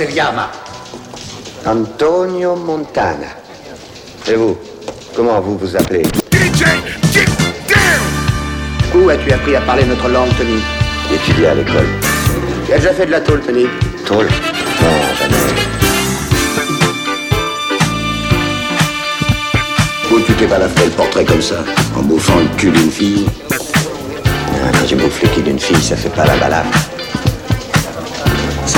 C'est Yama Antonio Montana. Et vous Comment vous vous appelez? DJ, Où as-tu appris à parler notre langue, Tony? Étudié à l'école. Tu as déjà fait de la tôle, Tony? Tôle? Non, jamais. Où tu t'es pas la fait le portrait comme ça? En bouffant le cul d'une fille? Quand je bouffe le cul d'une fille, ça fait pas la balade.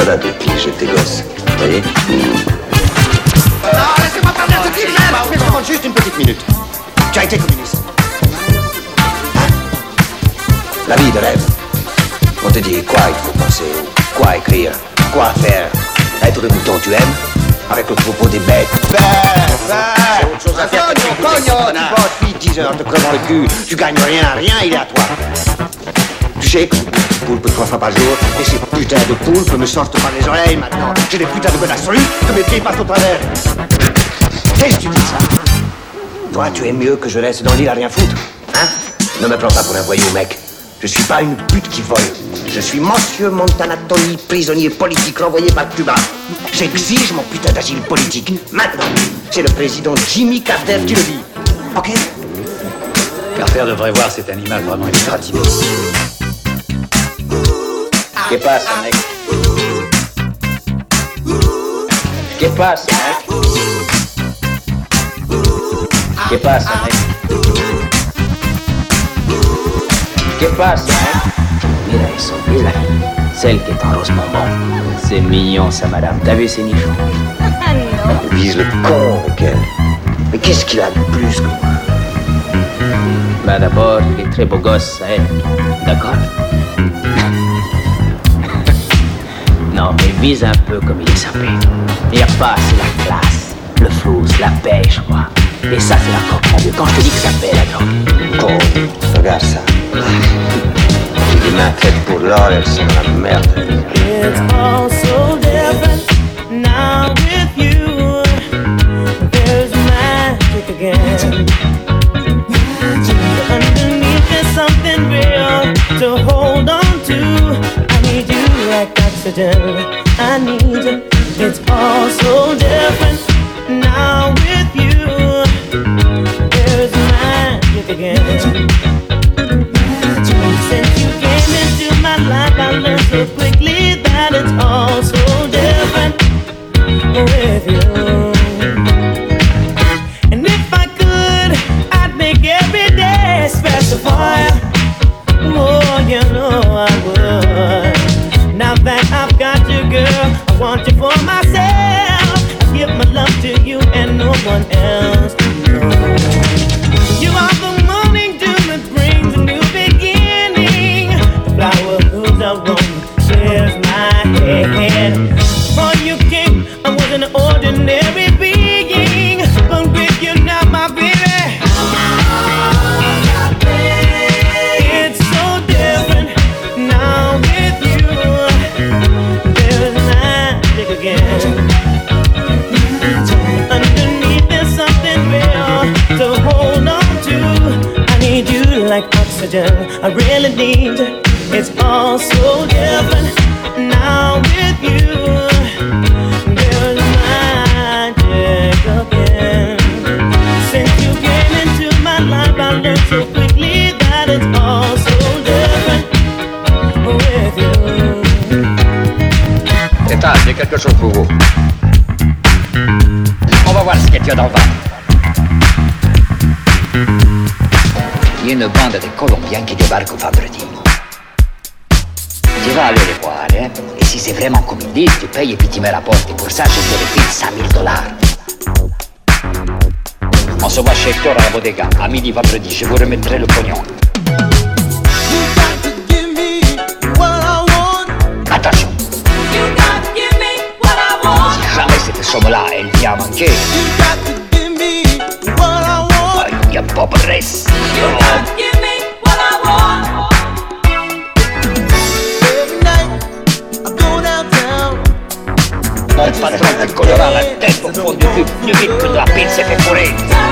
Date depuis que j'étais gosse. Vous voyez Non, laissez-moi parler à ce type Laisse-moi juste une petite minute. Tu as été communiste. La vie de rêve. On te dit quoi il faut penser, ou quoi écrire, quoi faire. Être le mouton tu aimes, avec le troupeau des bêtes. Ben, ben C'est autre chose à faire que de Cogno, t'écouter, cogno, ce tu bosses 8, 10 heures te crevant le cul, tu gagnes rien, rien, il est à toi. Que poulpe trois fois par jour, et ces putains de poulpes me sortent par les oreilles maintenant. J'ai des putains de bonnes absolues que mes pieds passent au travers. Qu'est-ce que tu dis ça Toi, tu es mieux que je reste dans l'île à rien foutre. Hein Ne me prends pas pour un voyou, mec. Je suis pas une pute qui vole. Je suis Monsieur Montanatoni, prisonnier politique renvoyé par Cuba. J'exige mon putain d'asile politique. Maintenant, c'est le président Jimmy Carter qui le dit. Ok? Carter devrait voir cet animal vraiment égratiné. ¿Qué pasa, mec? ¿Qué pasa, mec? ¿Qué pasa, mec? ¿Qué pasa, mec? Mira eso, mira. Celle qui est en rose bonbon. C'est mignon, ça, madame. T'as vu ses nichons le con, lequel Mais qu'est-ce qu'il a de plus que moi Bah d'abord, il est très beau gosse, ça aide. D'accord Non, mais vise un peu comme il est sapé. Il n'y a pas, c'est la classe, le flou, la pêche, quoi. Et ça, c'est la coque, mon vieux. Quand je te dis que ça paie, la drogue. Con, regarde ça. J'ai des mains faites pour l'or, elles sont la merde. It's all so different now with you. There's magic again. Oxygen. I need. It's all so different now with you. There's magic again. Je te refile 5000 dollars. On se voit chez Hector à la bodega, à midi vendredi. Je vous remettrai le pognon. Attention, si jamais cette somme-là, elle vient à manquer, ah, il y a pas de reste. Mon la tête au fond du cul plus vite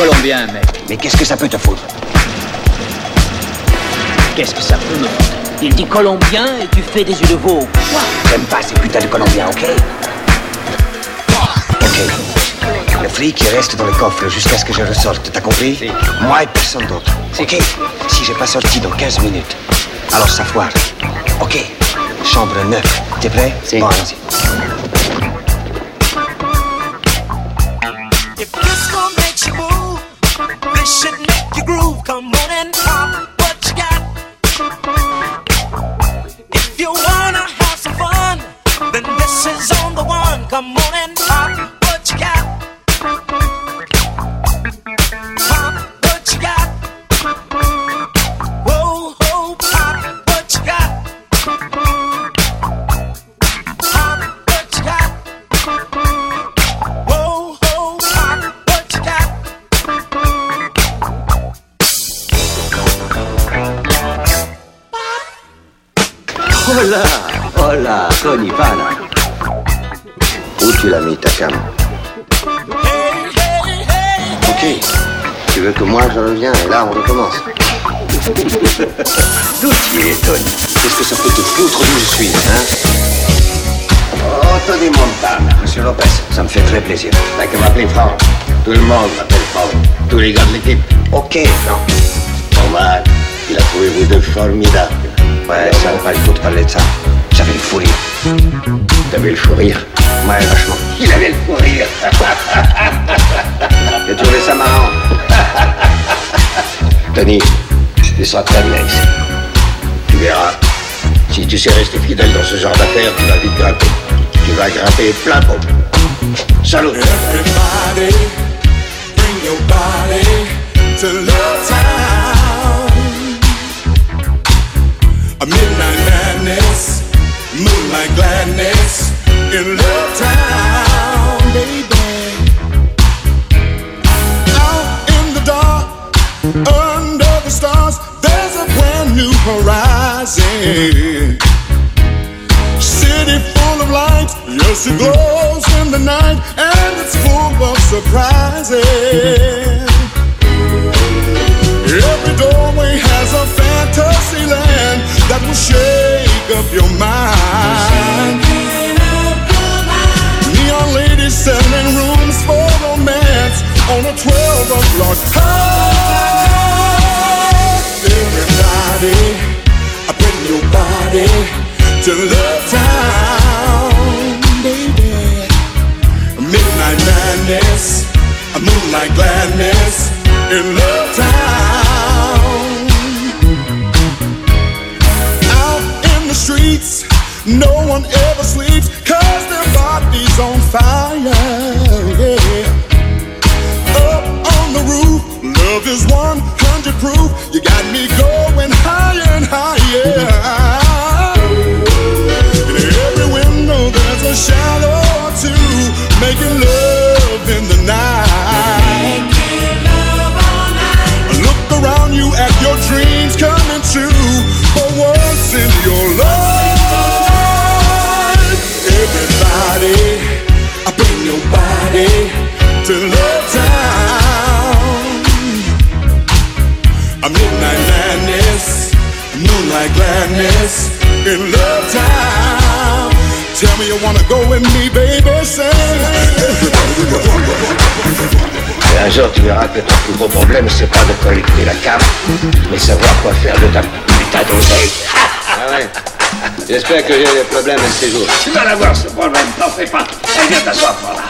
Colombiens, mec Mais qu'est-ce que ça peut te foutre? Qu'est-ce que ça peut me foutre? Il dit Colombien et tu fais des yeux de veau. Quoi? J'aime pas ces putains de Colombiens, ok? Ok. Le flic, il reste dans le coffre jusqu'à ce que je ressorte, t'as compris? Moi et personne d'autre. Ok Si j'ai pas sorti dans 15 minutes, alors ça foire. Ok Chambre 9. T'es prêt? Bon, allons-y. Normal. Il a trouvé vous deux formidables. Ouais, ça va pas le coup de parler de ça. J'avais le fou rire. T'avais le fou rire. Ouais, vachement. Il avait le fou rire. J'ai trouvé ça marrant. Tony, tu seras très bien ici. Tu verras. Si tu sais rester fidèle dans ce genre d'affaires, tu vas vite grimper. Tu vas grimper plein pot. Salut. To Love Town. A midnight madness, moonlight gladness in Love Town, baby. Out in the dark, under the stars, there's a brand new horizon. City full of lights, yes, it glows in the night, and it's full of surprises. Has a fantasy land that will shake up your mind. Neon ladies selling rooms for romance on a 12 o'clock high. Everybody, I bring your body to Love Town, baby. Midnight madness, a moonlight gladness in Love Town. Streets, no one ever sleeps, cause their body's on fire. Yeah. Up on the roof, love is 100 proof. You got me going higher and higher. In every window, there's a shadow or two, making love in the night. Look around you at your dreams coming true for once in your life. Body to Love Town. A midnight madness, moonlight gladness in Love Town. Tell me you wanna go with me, baby. Say. Et un jour, tu verras que ton plus gros problème, c'est pas de collecter la carte, mais savoir quoi faire de ta putain d'oseille. Ah ouais J'espère que j'ai des problèmes un de ces jours. Tu vas l'avoir ce problème, t'en fais pas. Elle vient t'asseoir par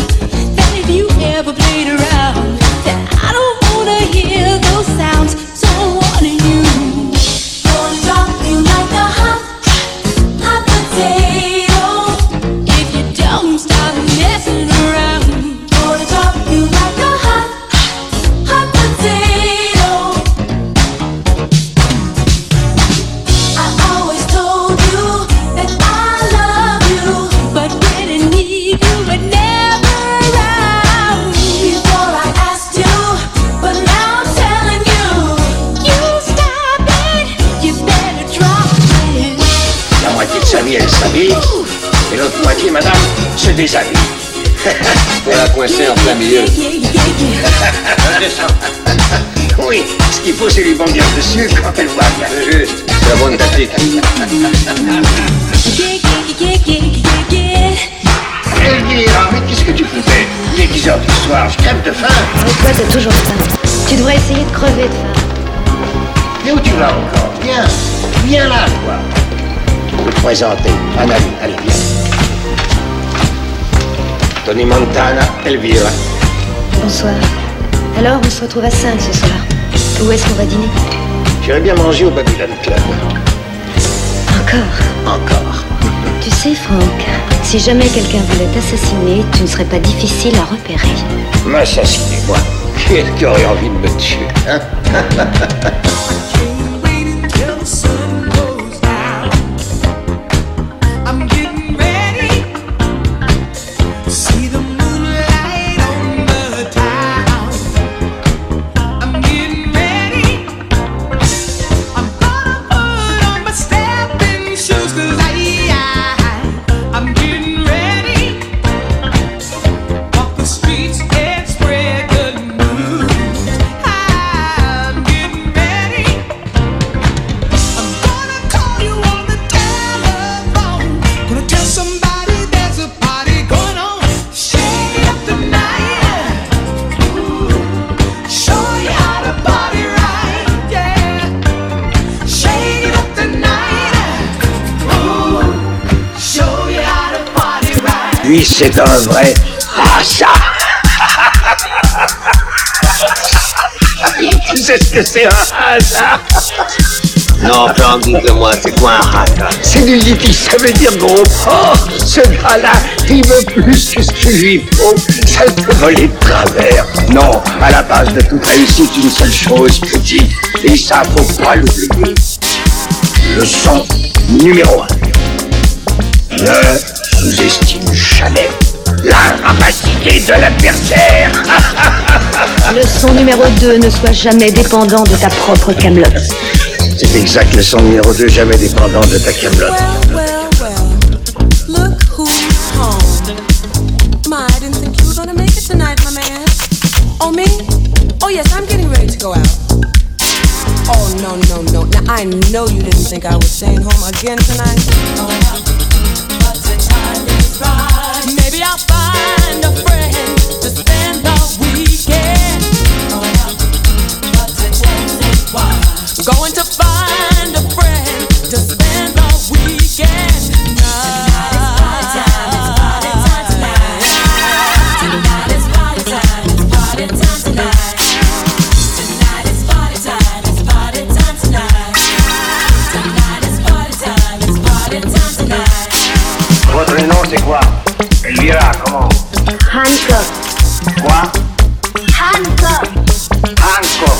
des amis. Pour la coincer en plein milieu. Oui, ce qu'il faut, c'est lui bondir dessus quand elle voit bien. C'est juste. C'est la bonne tactique. Elvira, mais qu'est-ce que tu faisais Il est 10 heures du soir, je crève de faim. Mais toi, t'as toujours faim. Tu devrais essayer de crever de faim. Mais où tu vas encore? Viens, viens là, toi. Je vais te présenter un ami. Allez, viens. Tony Montana, Elvira. Bonsoir. Alors, on se retrouve à 5 ce soir. Où est-ce qu'on va dîner? J'irais bien manger au Babylon Club. Encore? Encore. Tu sais, Franck, si jamais quelqu'un voulait t'assassiner, tu ne serais pas difficile à repérer. M'assassiner, moi. Qui est-ce qui aurait envie de me tuer, hein? Lui, c'est un vrai. Ça Tu sais ce que c'est un hasard Non, Franck, dites-le-moi, c'est quoi un rata C'est du yiddish, ça veut dire gros. Oh, ce gars-là, il veut plus que ce qu'il lui faut. Ça peut voler de travers. Non, à la base de toute réussite, une seule chose, petit. Et ça, faut pas l'oublier. Le son numéro un. Ne sous-estime jamais la rapacité de l'adversaire. Le son numéro 2 ne soit jamais dépendant de ta propre camelote. C'est exact, le son numéro 2, jamais dépendant de ta camelote. Well, well, well. Look who's home. My, I didn't think you were gonna make it tonight, my man. Oh, me? Oh, yes, I'm getting ready to go out. Oh, no, no, no. Now, I know you didn't think I was staying home again tonight. Elvira, comment Hancock. Quoi Hancock. Hancock.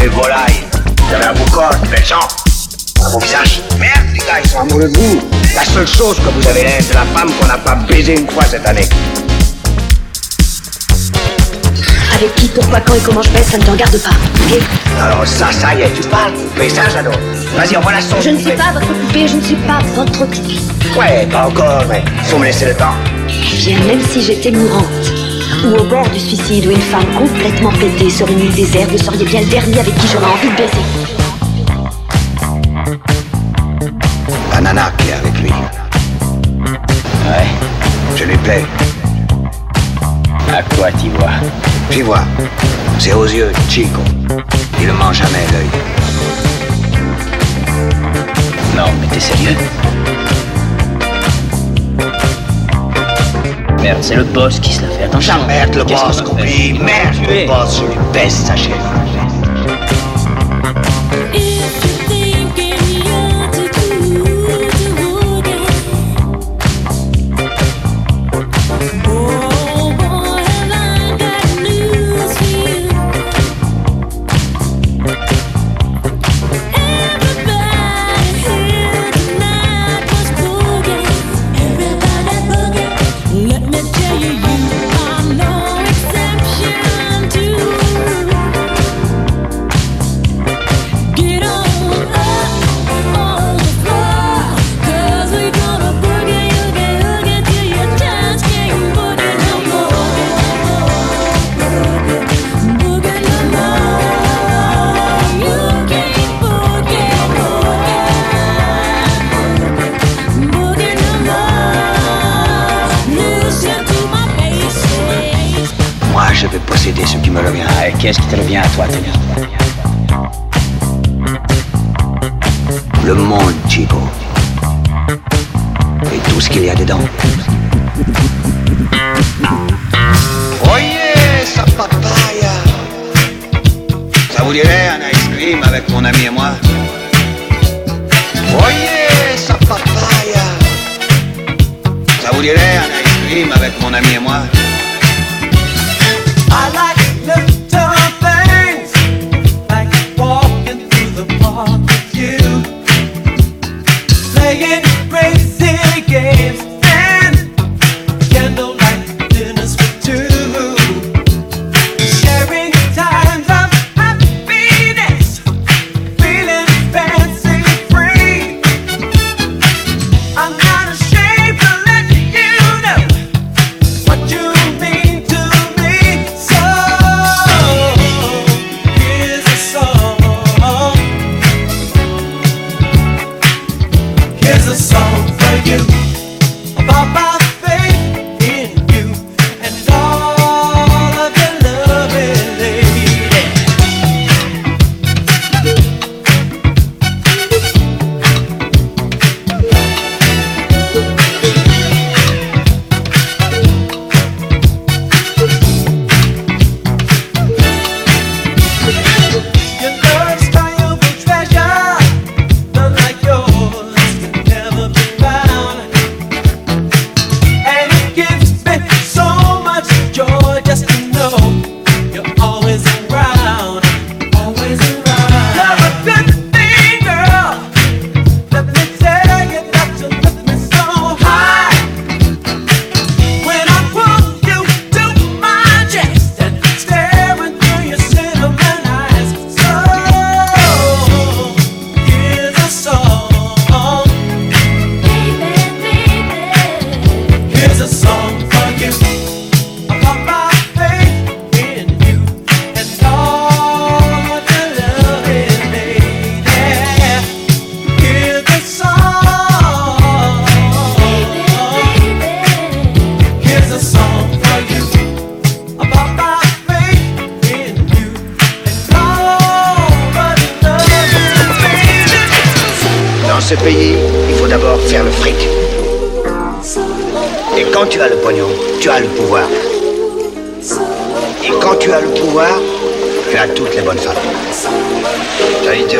Les volailles. Vous avez un beau corps, belle jambe. Un beau visage. Merde, les gars, ils sont amoureux de vous. La seule chose que vous avez c'est la femme qu'on n'a pas baisée une fois cette année. Avec qui, pourquoi, quand et comment je baisse, ça ne te regarde pas. ok Alors ça, ça y est, tu parles Mais ça, j'adore. Vas-y, envoie la sauce. Je ne suis pas votre poupée, je ne suis pas votre poupée. Ouais, pas encore, mais faut me laisser le temps. Bien, même si j'étais mourante, ou au bord du suicide, ou une femme complètement pétée sur une île déserte, vous seriez bien le dernier avec qui j'aurais envie de baiser. La nana qui est avec lui. Ouais. Je lui plais. À quoi t'y vois? J'y vois. C'est aux yeux, Chico. Il ne ment jamais l'œil. Non, mais t'es sérieux? Merde, c'est le boss qui se la fait. Attention. Merde, le boss, oublie. Merde, le boss, je lui baisse sa chef.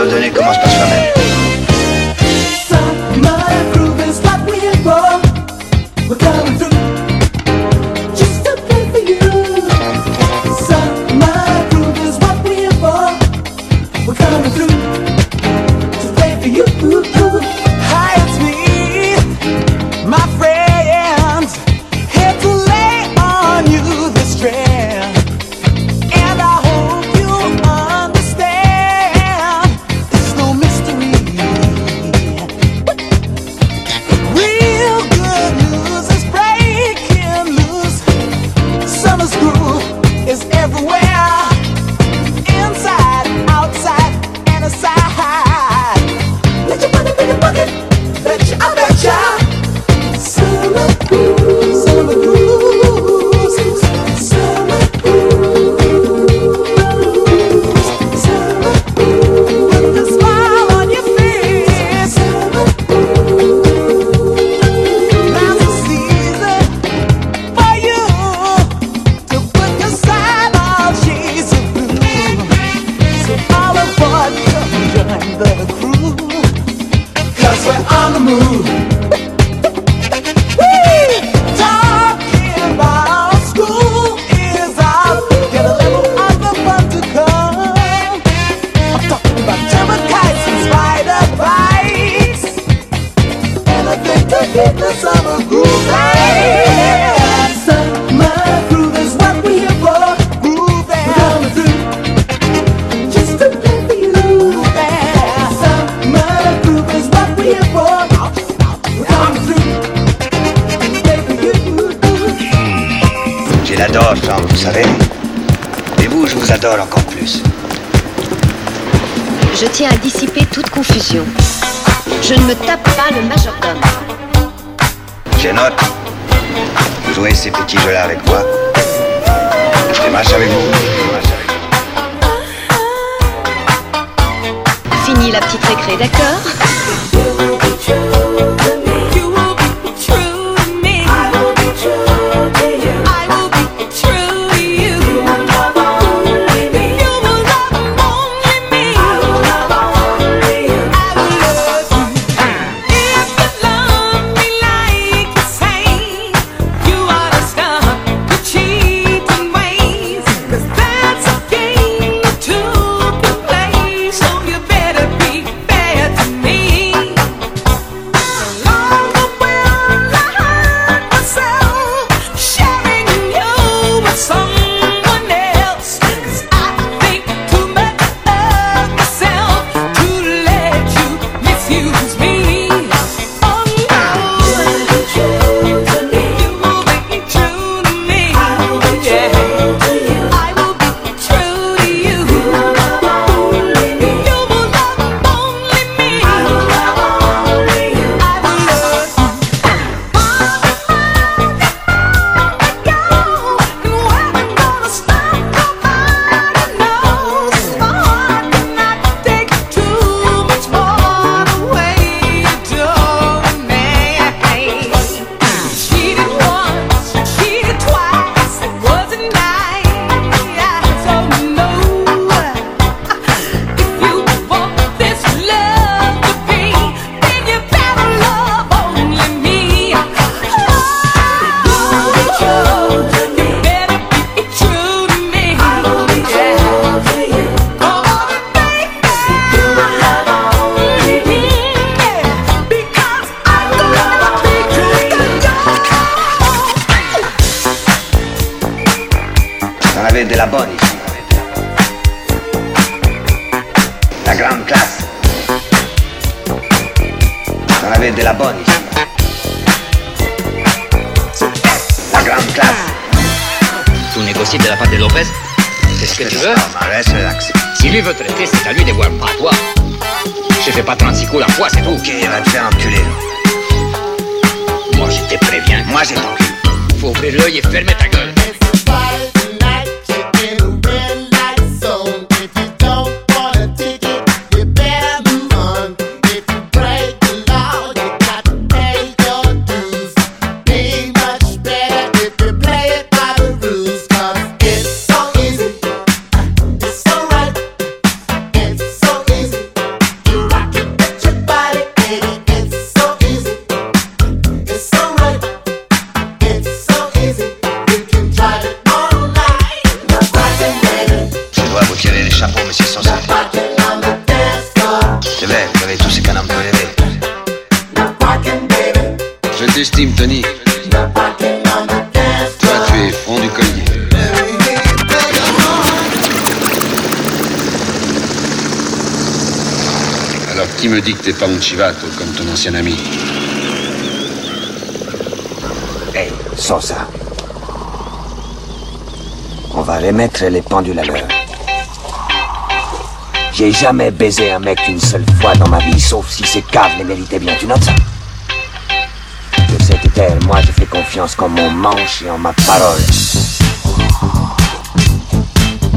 ordonné commence par soi-même. encore plus. Je tiens à dissiper toute confusion. Je ne me tape pas le majordome. Génote, vous jouez ces petits jeux-là avec moi Je démarche avec vous. Fini la petite récré, d'accord? T'es pas un chivato comme ton ancien ami Hey, Sosa. On va remettre les pendules à l'heure. J'ai jamais baisé un mec une seule fois dans ma vie, sauf si ces caves les méritaient bien. Tu notes ça? Sais que elle, moi je fais confiance qu'en mon manche et en ma parole.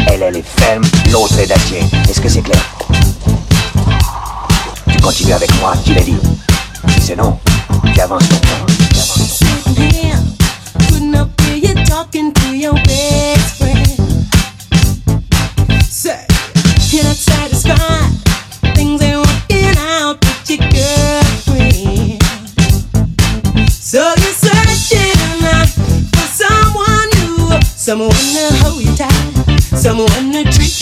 Elle, elle est ferme, l'autre est d'acier. Est-ce que c'est clair? Tu continues avec moi, tu l'as dit. Si c'est non, ton temps. Not satisfied. Things working out with your girlfriend. So you're searching for someone new, someone to hold you tight, someone to treat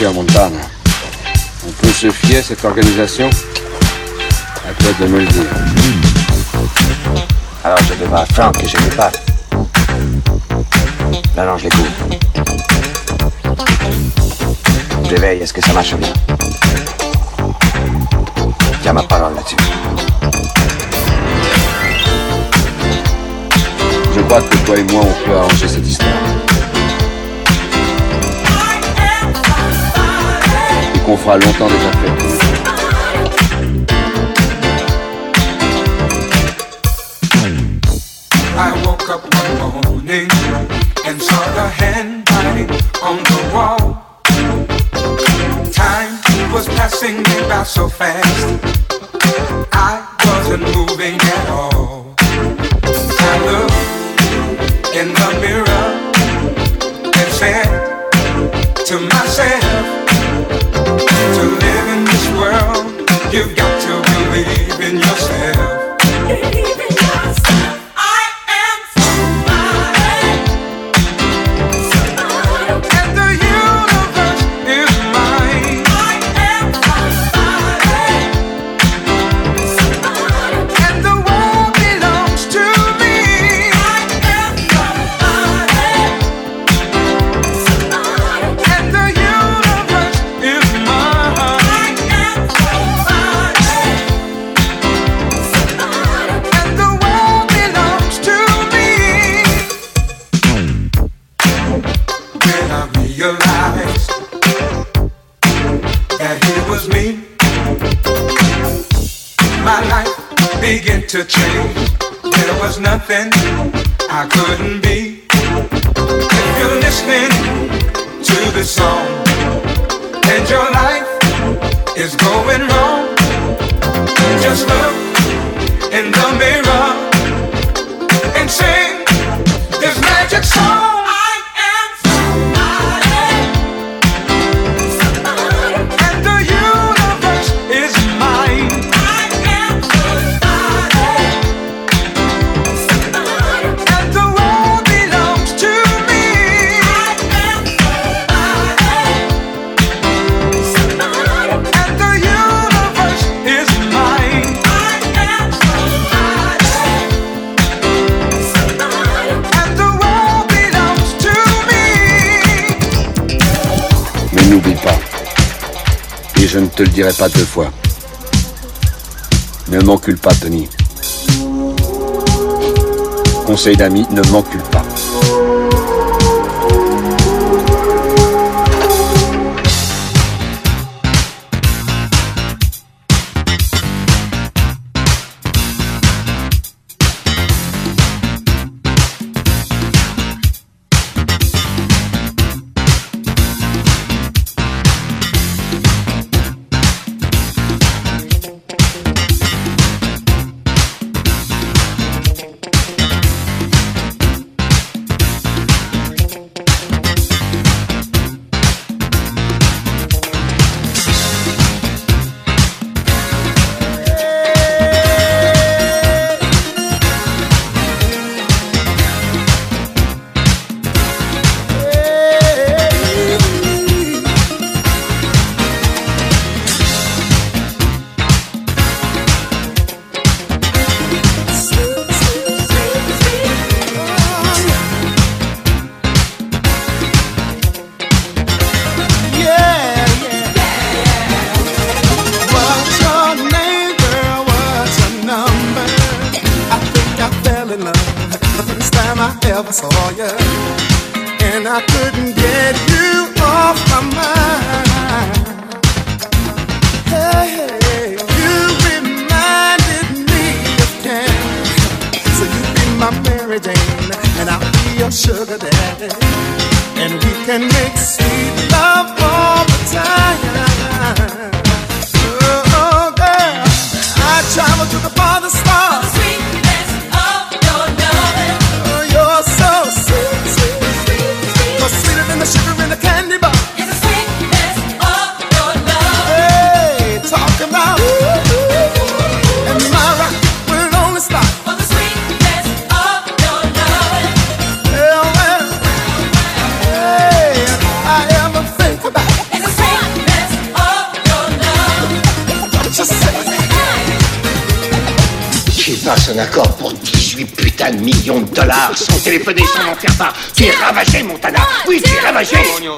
cœur Montana. On peut se fier à cette organisation À toi de me le dire. Alors je demande à Franck que je lui parle. Non, non, je l'écoute. Je veille, est-ce que ça marche bien Tiens ma parole là-dessus. Je crois que toi et moi, on peut arranger cette histoire. Qu'on fera longtemps déjà fait. I woke up one morning and saw the handwriting on the wall. Time was passing me by so fast. Life began to change. There was nothing I couldn't be. If you're listening to this song and your life is going wrong, just look in the mirror and sing this magic song. Te le dirai pas deux fois. Ne m'encule pas, Tony. Conseil d'amis, ne m'encule pas. Passe un accord pour 18 putains de millions de dollars sans téléphoner, sans en faire part. Tu es ravagé, Montana. Oui, tu es ravagé. Mogno,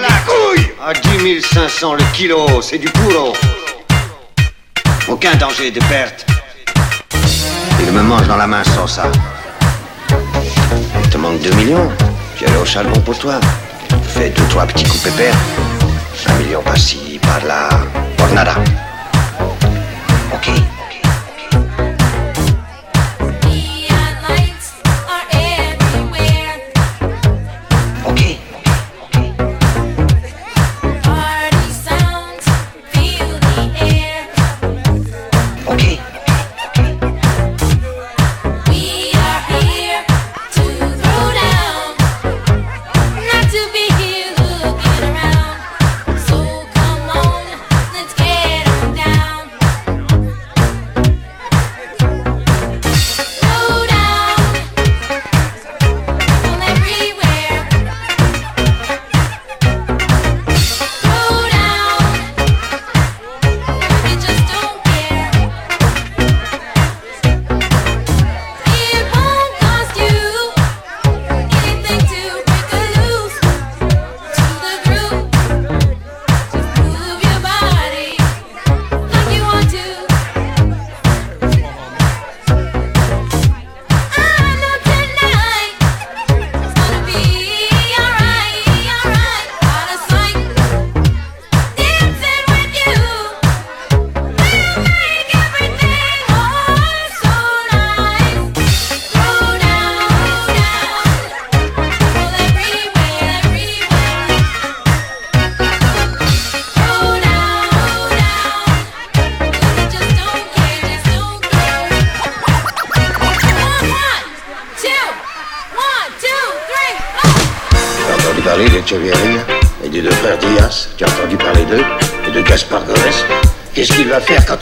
la couille À 10 500 le kilo, c'est du boulot. Aucun danger de perte. Il me mange dans la main sans ça. Il te manque 2 millions. Tu es au charbon pour toi. Fais deux, trois petits coups pépères. Un million par-ci, par-là. Por nada.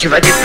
Va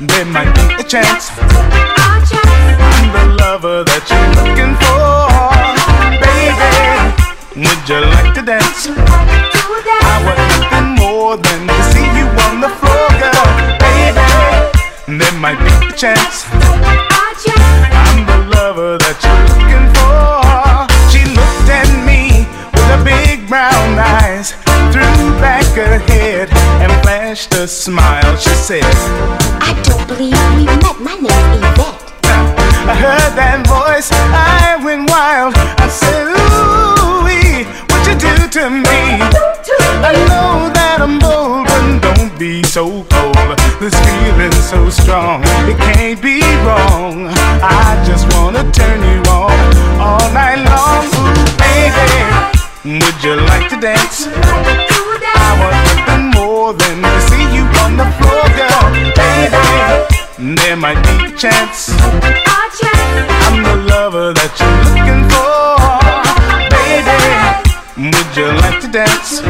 there might be a chance. I'm the lover that you're looking for. Baby, would you like to dance? I want nothing more than to see you on the floor, girl. Baby, there might be a chance. I'm the lover that you're looking for. She looked at me with her big brown eyes, threw back her head flashed a smile. She said, I don't believe we've met. My name's Yvette. I heard that voice, I went wild. I said, Ooh, what you do to me? I know that I'm bold, but don't be so cold. This feeling so strong, it can't be wrong. I just wanna turn you on all night long. Ooh, baby, would you like to dance? Than to see you on the floor, girl. Baby, there might be a chance. I'm the lover that you're looking for. Baby, would you like to dance? I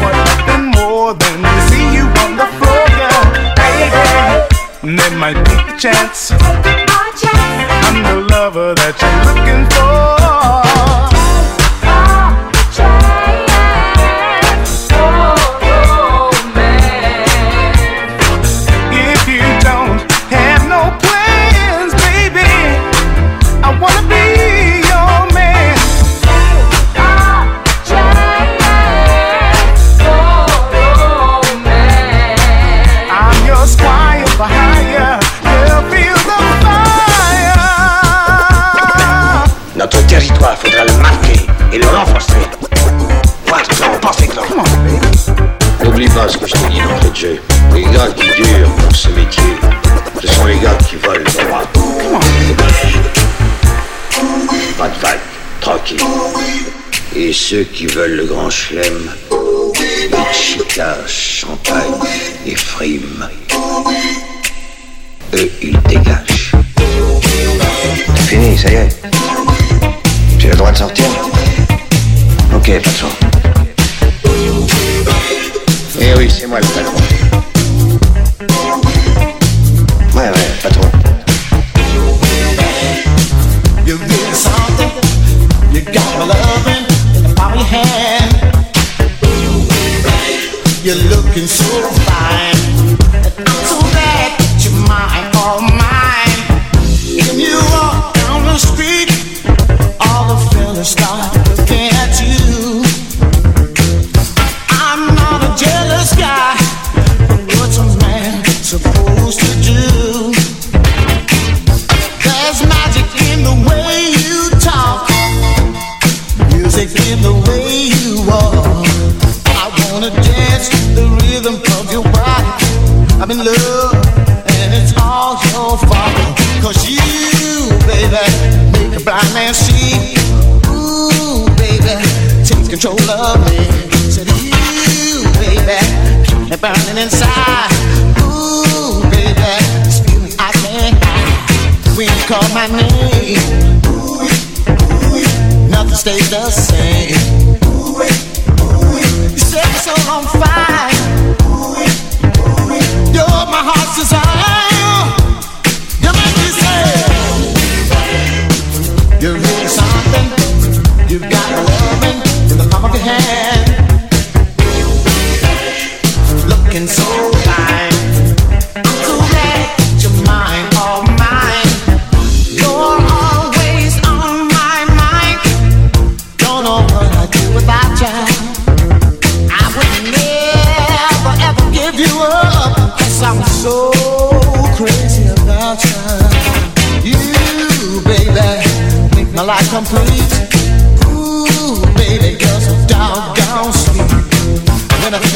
want nothing more than to see you on the floor, girl. Baby, there might be a chance. I'm the lover that you're looking for. ceux qui veulent le grand chelem, Wichita, Champagne et Frime, eux, ils dégagent. C'est Fini, ça y est. Tu as le droit de sortir? Ok, pas de. Said you, baby, burning inside. Ooh, baby, I can't hide. When you call my name, ooh, ooh, nothing stays the same.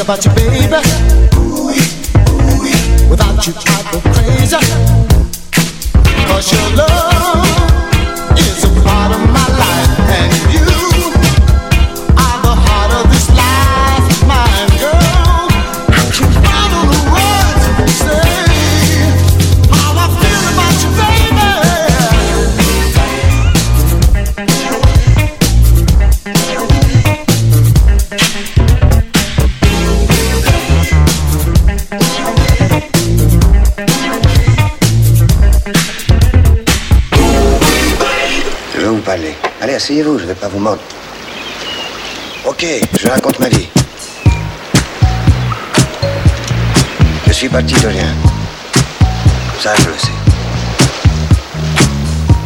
about you, baby. asseyez-vous, je ne vais pas vous mordre. Ok, je raconte ma vie. Je suis parti de rien. Ça, je le sais.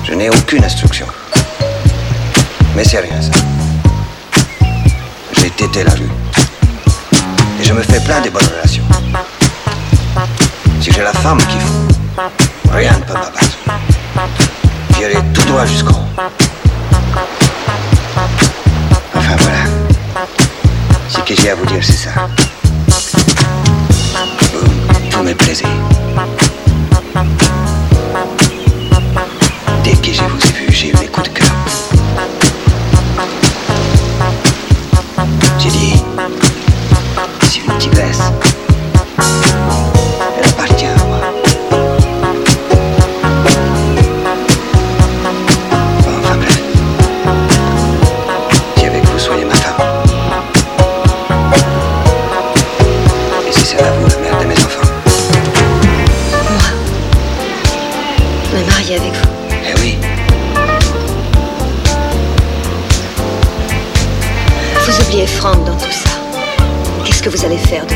Je n'ai aucune instruction. Mais c'est rien, ça. J'ai tété la rue. Et je me fais plein des bonnes relations. Si j'ai la femme qu'il faut, rien ne peut m'abattre. J'irai tout droit jusqu'en haut. Enfin voilà. Ce que j'ai à vous dire, c'est ça. Boum, tous mes plaisirs. Dès que je vous ai vu, j'ai eu des coups de cœur. J'ai dit. vous allez faire de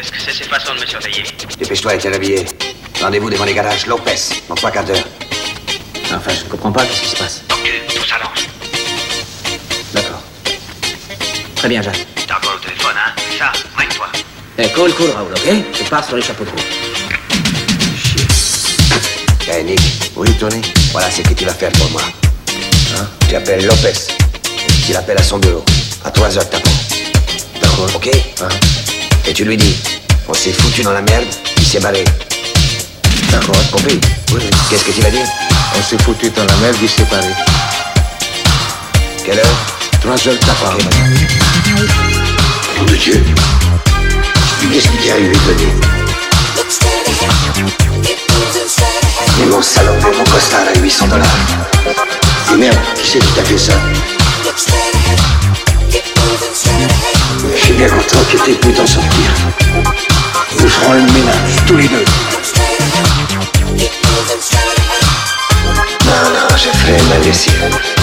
Qu'est-ce que c'est cette façon de me surveiller Dépêche-toi et tiens habillé. Rendez-vous devant les garages Lopez, dans trois quarts d'heure. Enfin, je ne comprends pas ce qui se passe. Tout s'allonge. D'accord. Très bien, Jacques. T'as encore le téléphone, hein Ça, mine-toi. Eh, cool, cool, Raoul, ok Je pars sur les chapeaux de roue. Eh, Nick. Oui, Tony Voilà ce que tu vas faire pour moi. Hein Tu appelles Lopez. Tu l'appelles à son bureau. À 3 heures t'apprends. D'accord. Ok Et tu lui dis, on s'est foutu dans la merde, il s'est barré. D'accord, compris Oui. Qu'est-ce que tu vas dire On s'est foutu dans la merde, il s'est barré. Quelle heure 3 heures t'apprends. Nom de Dieu. Qu'est-ce qui t'est arrivé, Tony Ils m'ont salopé mon costard à 800 dollars. Et merde, qui c'est qui t'a fait ça Je suis bien content que t'aies pu t'en sortir. Nous ferons le ménage, tous les deux. Non, non, je ferai ma lessive.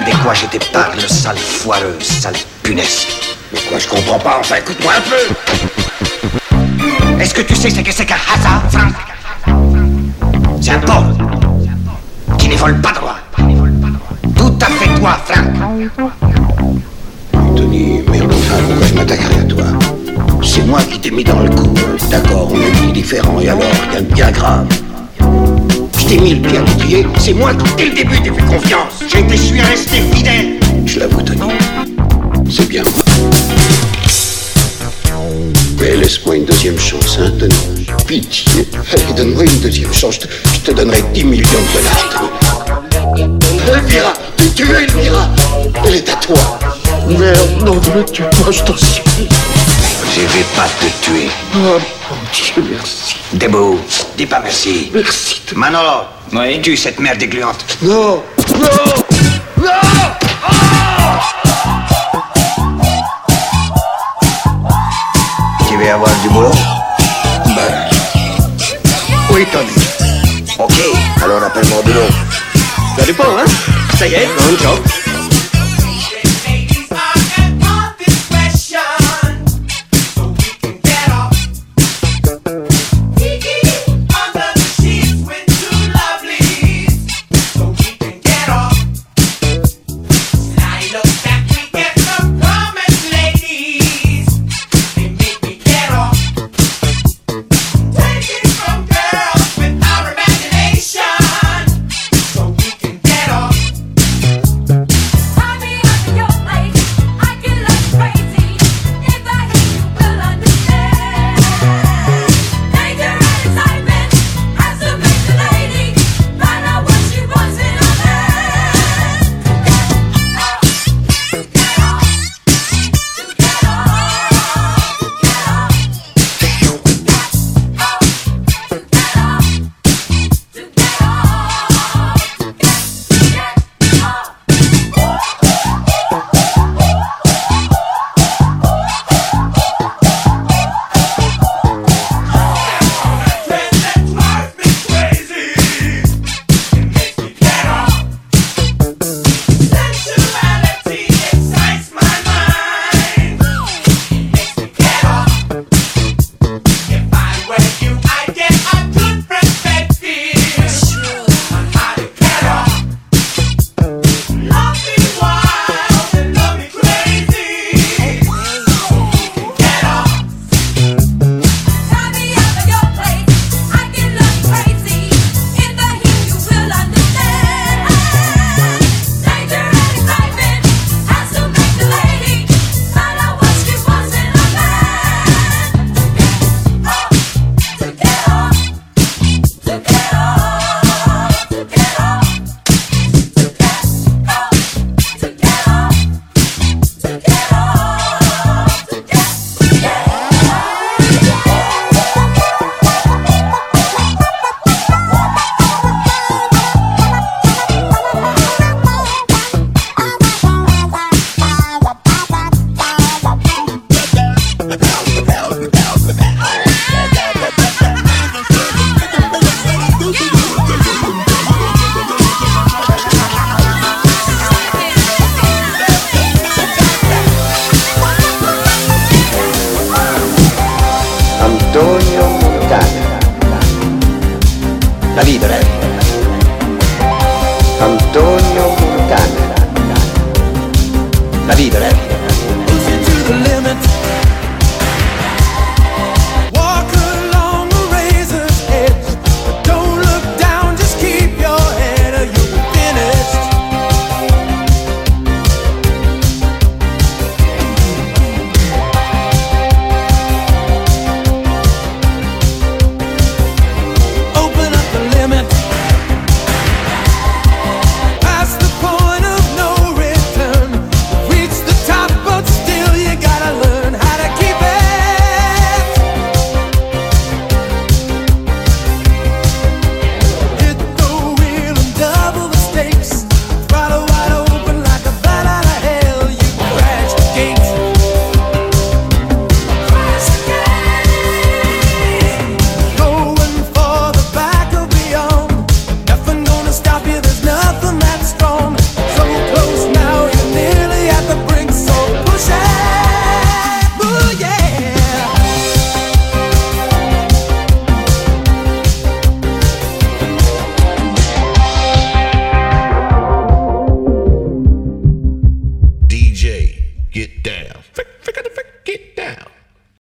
Bien de quoi j'étais parle, sale foireuse, sale punaise. Mais quoi, je comprends pas, enfin, écoute-moi un peu Est-ce que tu sais ce que c'est qu'un hasard, C'est un pauvre qui ne vole pas droit. Tout à fait toi, Frank. Tony, merde, enfin, pourquoi je m'attaquerais à toi? C'est moi qui t'ai mis dans le coup. D'accord, on est dit différents, et alors, rien de bien grave. Je t'ai mis le pied à l'étrier, c'est moi qui, dès le début, t'ai fait confiance. Je te suis resté fidèle. Je l'avoue, Tony. C'est bien moi. Mais laisse-moi une deuxième chance, hein, Tony. Pitié. Allez, donne-moi une deuxième chance. Je te, donnerai 10 millions de dollars, Tony. Elvira, tu es Elvira? Elle est à toi. Merde, non, ne me tue pas, je t'en supplie. Je vais pas te tuer. Oh, Dieu, merci. Debout, dis pas merci. Merci. Manolo, Oui? tue cette merde dégluante. Non, non, Tu veux avoir du boulot? Ben, oui, Tony. Ok, alors appelle-moi au boulot. Ça dépend, hein? Ça y est, on job.